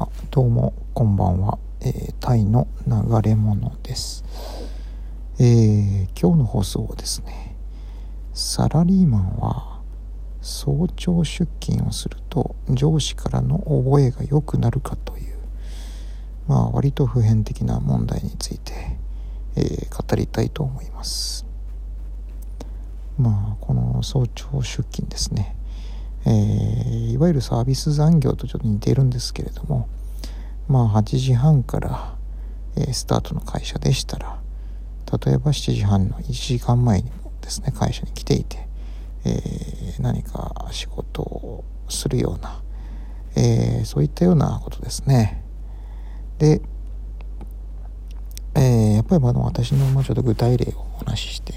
あどうもこんばんは、えー、タイの流れ者です、えー、今日の放送はですねサラリーマンは早朝出勤をすると上司からの覚えが良くなるかというまあ割と普遍的な問題について、えー、語りたいと思います。まあこの早朝出勤ですね。えー、いわゆるサービス残業とちょっと似ているんですけれどもまあ8時半から、え、スタートの会社でしたら例えば7時半の1時間前にもですね会社に来ていて、えー、何か仕事をするような、えー、そういったようなことですねで、えー、やっぱりまだ私のまあちょっと具体例をお話しして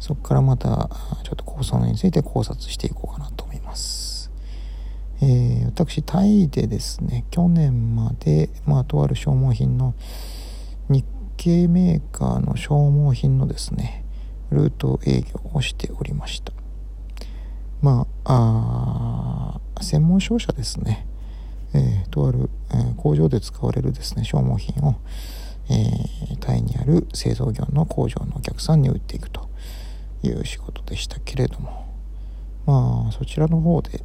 そこからまたちょっと構想について考察していこうかな。えー、私、タイでですね、去年まで、まあ、とある消耗品の日系メーカーの消耗品のですね、ルート営業をしておりました。まあ、あ専門商社ですね、えー、とある、えー、工場で使われるですね、消耗品を、えー、タイにある製造業の工場のお客さんに売っていくという仕事でしたけれども、まあそちらの方で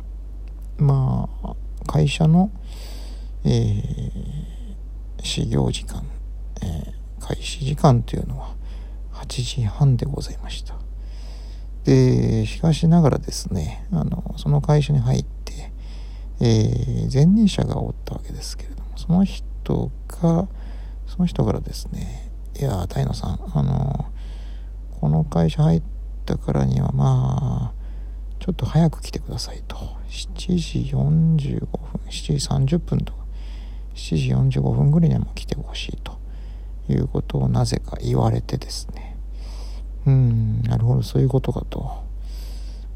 まあ会社の、えー、始業時間、えー、開始時間というのは8時半でございました。でしかしながらですねあのその会社に入って、えー、前任者がおったわけですけれどもその人がその人からですねいや大野さんあのこの会社入ったからにはまあちょっと早く来てくださいと。7時45分7時30分とか。7時45分ぐらいにも来てほしいと。いうことをなぜか言われてですね。うんなるほど。そういうことかと。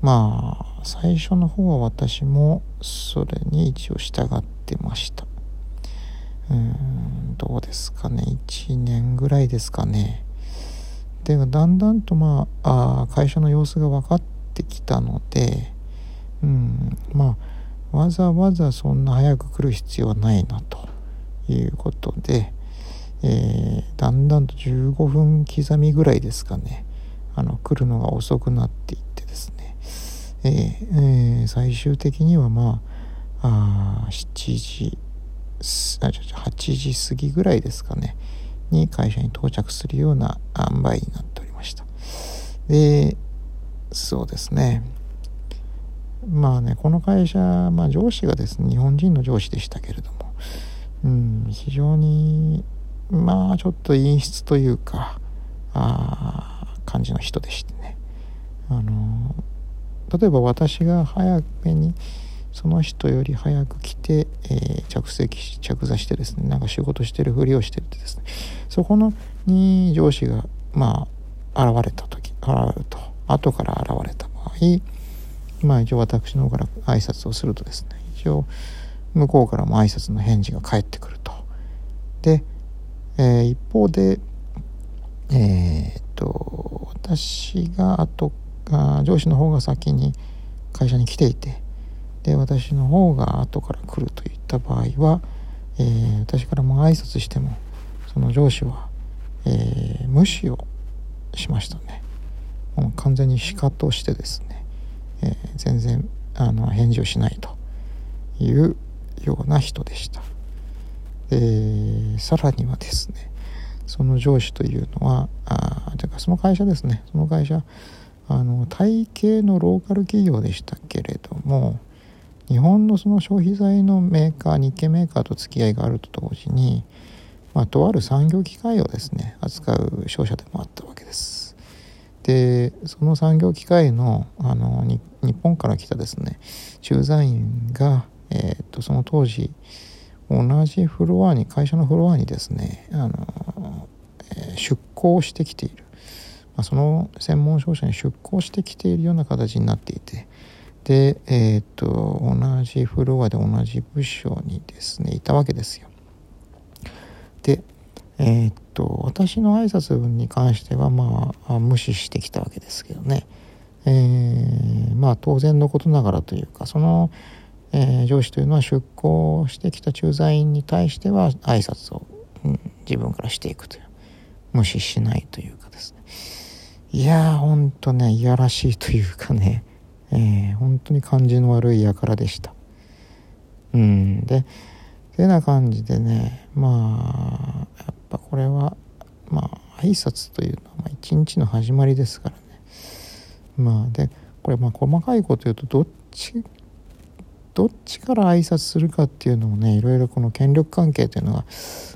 まあ最初の方は私もそれに一応従ってました。うんどうですかね。1年ぐらいですかね。でだんだんとまああ会社の様子が分かってってきたので、うん、まあわざわざそんな早く来る必要はないなということで、えー、だんだんと15分刻みぐらいですかねあの来るのが遅くなっていってですね、えーえー、最終的にはまああ7時あ8時過ぎぐらいですかねに会社に到着するような塩梅になっておりました。でそうですね。まあねこの会社、まあ、上司がですね日本人の上司でしたけれども、うん、非常にまあちょっと陰湿というかあ感じの人でしてね。あの例えば私が早めにその人より早く来て、えー、着席着座してですねなんか仕事してるふりをしててですねそこのに上司がまあ現れた時現れると。後から現れた場合まあ一応私の方から挨拶をするとですね一応向こうからも挨拶の返事が返ってくると。で、えー、一方でえー、っと私が後あ上司の方が先に会社に来ていてで私の方が後から来るといった場合は、えー、私からも挨拶してもその上司は、えー、無視をしましたね。もう完全にシカとしてですね、えー、全然あの返事をしないというような人でした。でさらにはですねその上司というのはあというかその会社ですねその会社あの体系のローカル企業でしたけれども日本のその消費財のメーカー日系メーカーと付き合いがあると同時に、まあ、とある産業機械をですね扱う商社でもあったわけです。でその産業機械のあの日本から来たですね駐在員が、えー、とその当時同じフロアに会社のフロアにですねあの、えー、出向してきている、まあ、その専門商社に出向してきているような形になっていてで、えーと、と同じフロアで同じ部署にですねいたわけですよ。でえー、っと私の挨拶に関してはまあ無視してきたわけですけどね、えー、まあ当然のことながらというかその、えー、上司というのは出向してきた駐在員に対しては挨拶を、うん、自分からしていくという無視しないというかですね。いやーほんとねいやらしいというかね、えー、本当に感じの悪い輩でした。うんでてな感じでねまあこれはまあ挨拶というのはまあ一日の始まりですからね。まあでこれまあ細かいこと言うとどっちどっちから挨拶するかっていうのもねいろいろこの権力関係というのが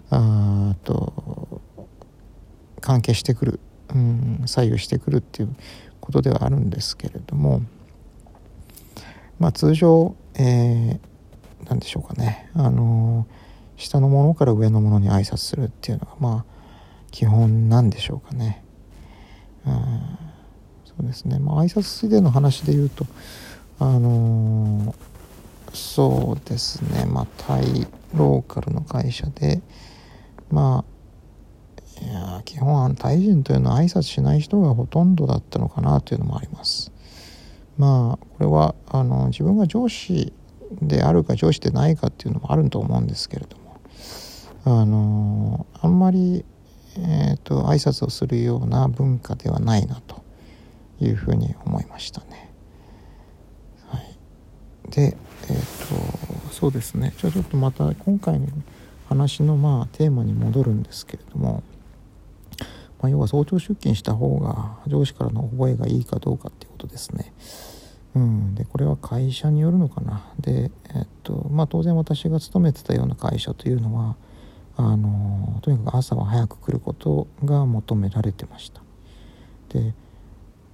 あと関係してくる、うん、左右してくるっていうことではあるんですけれどもまあ通常、えー、何でしょうかね。あの下の者から上の者に挨拶するっていうのがまあ基本なんでしょうかね。うん、そうですね。まあ挨拶ついでの話で言うとあのーそうですね。まあタイローカルの会社でまあいや基本タイ人というのは挨拶しない人がほとんどだったのかなというのもあります。まあこれはあの自分が上司であるか上司でないかっていうのもあると思うんですけれどもあのあんまりえーと、と挨拶をするような文化ではないなというふうに思いましたね。はい、でえっ、ー、とそうですねじゃあちょっとまた今回の話のまあテーマに戻るんですけれども、まあ、要は早朝出勤した方が上司からの覚えがいいかどうかっていうことですね。うん、でこれは会社によるのかなで、えっとまあ、当然私が勤めてたような会社というのはあのとにかく朝は早く来ることが求められてました。で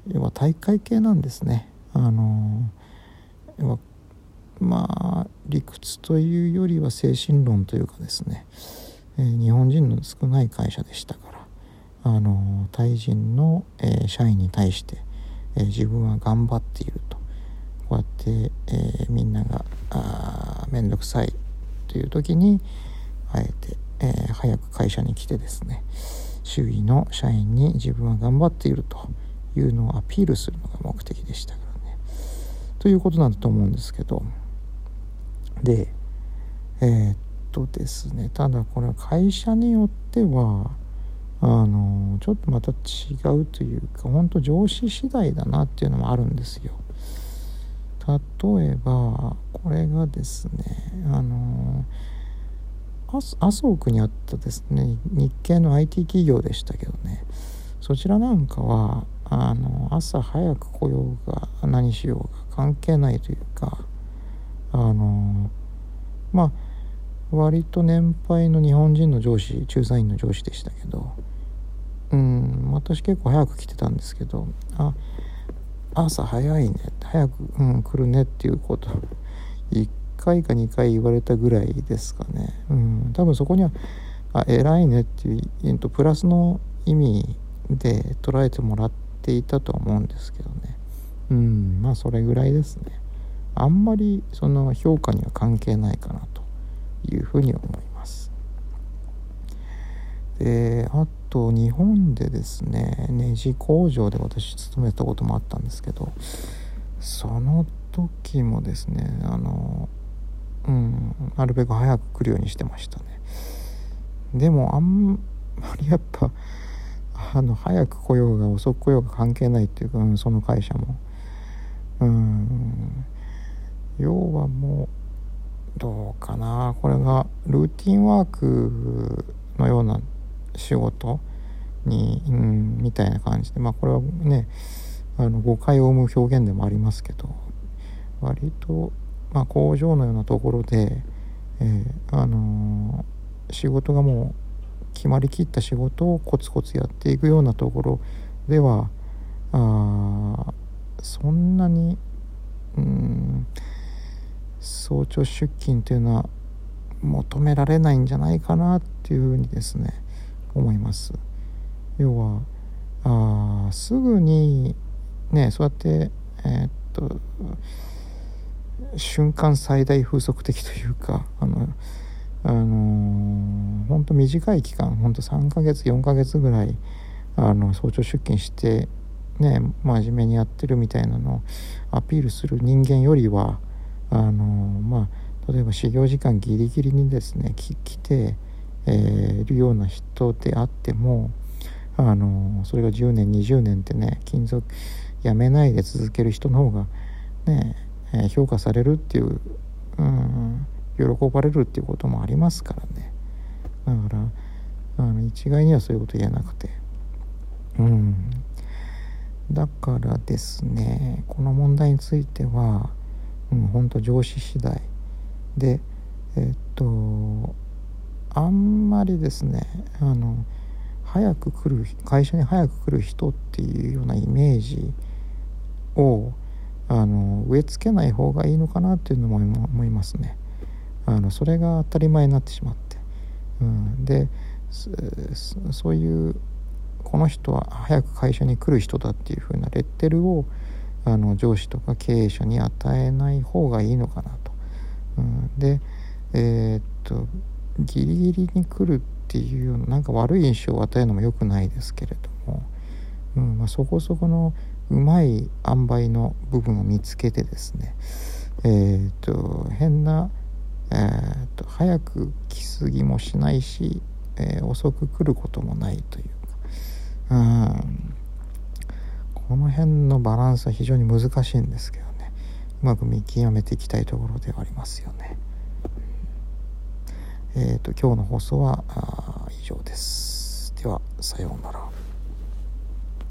要は体育会系なんですね。あの要はまあ理屈というよりは精神論というかですね、えー、日本人の少ない会社でしたから。あのタイ人の、えー、社員に対して、えー、自分は頑張っていると。こうやって、えみんなが面倒くさいという時にあえて、え早く会社に来てですね周囲の社員に自分は頑張っているというのをアピールするのが目的でしたからね。ということなんだと思うんですけどでえー、っとですねただこれは会社によってはあのちょっとまた違うというか本当上司次第だなっていうのもあるんですよ。例えばこれがですねあの麻生区にあったですね日系の IT 企業でしたけどね。そちらなんかはあの朝早く来ようが何しようが関係ないというかあのまあ割と年配の日本人の上司駐在員の上司でしたけどうん私結構早く来てたんですけどあ朝早いね早く、うん、来るねっていうこと1回か2回言われたぐらいですかね。うん。多分そこにはあ偉いねっていう、えっと、プラスの意味で捉えてもらっていたとは思うんですけどね。うん。まあそれぐらいですね。あんまりその評価には関係ないかなというふうに思います。であと日本でですねネジ工場で私勤めたこともあったんですけどその時もですねあのうん。なるべく早く来るようにしてましたね。でもあんまりやっぱあの早く来ようが遅く来ようが関係ないっていうか、うん、その会社も。うん。要はもうどうかな。これがルーティンワークのような仕事に、うん、みたいな感じで。まあこれはねあの誤解を生む表現でもありますけど割と、まあ、工場のようなところで、えー、あのー、仕事がもう決まりきった仕事をコツコツやっていくようなところではあそんなにうん早朝出勤というのは求められないんじゃないかなっていうふうにですね思います。要はあすぐにねそうやってえー、っと瞬間最大風速的というかあのあのー、ほんと短い期間ほんと3ヶ月4ヶ月ぐらいあの早朝出勤してね真面目にやってるみたいなのをアピールする人間よりはあのまあ例えば始業時間ギリギリにですね来て、えー、いるような人であってもあのそれが10年20年ってね勤続やめないで続ける人の方がね、え、評価されるっていう、うん、喜ばれるっていうこともありますからね。だからあの一概にはそういうこと言えなくて。うん。だからですねこの問題については、うん、本当上司次第。でえっとあんまりですねあの早く来る会社に早く来る人っていうようなイメージをあの植え付けない方がいいのかなっていうのも思いますね。あのそれが当たり前になってしまって、うん、でそういうこの人は早く会社に来る人だっていうふうなレッテルをあの上司とか経営者に与えない方がいいのかなと。うん、でえー、っとギリギリに来るっていうようななんか悪い印象を与えるのも良くないですけれども、うん。まあ、そこそこのうまい塩梅の部分を見つけてですねえー、っと変な、えー、っと早く来すぎもしないし、えー、遅く来ることもないというか、うん、この辺のバランスは非常に難しいんですけどねうまく見極めていきたいところではありますよね。えーと、今日の放送は以上です。ではさようなら。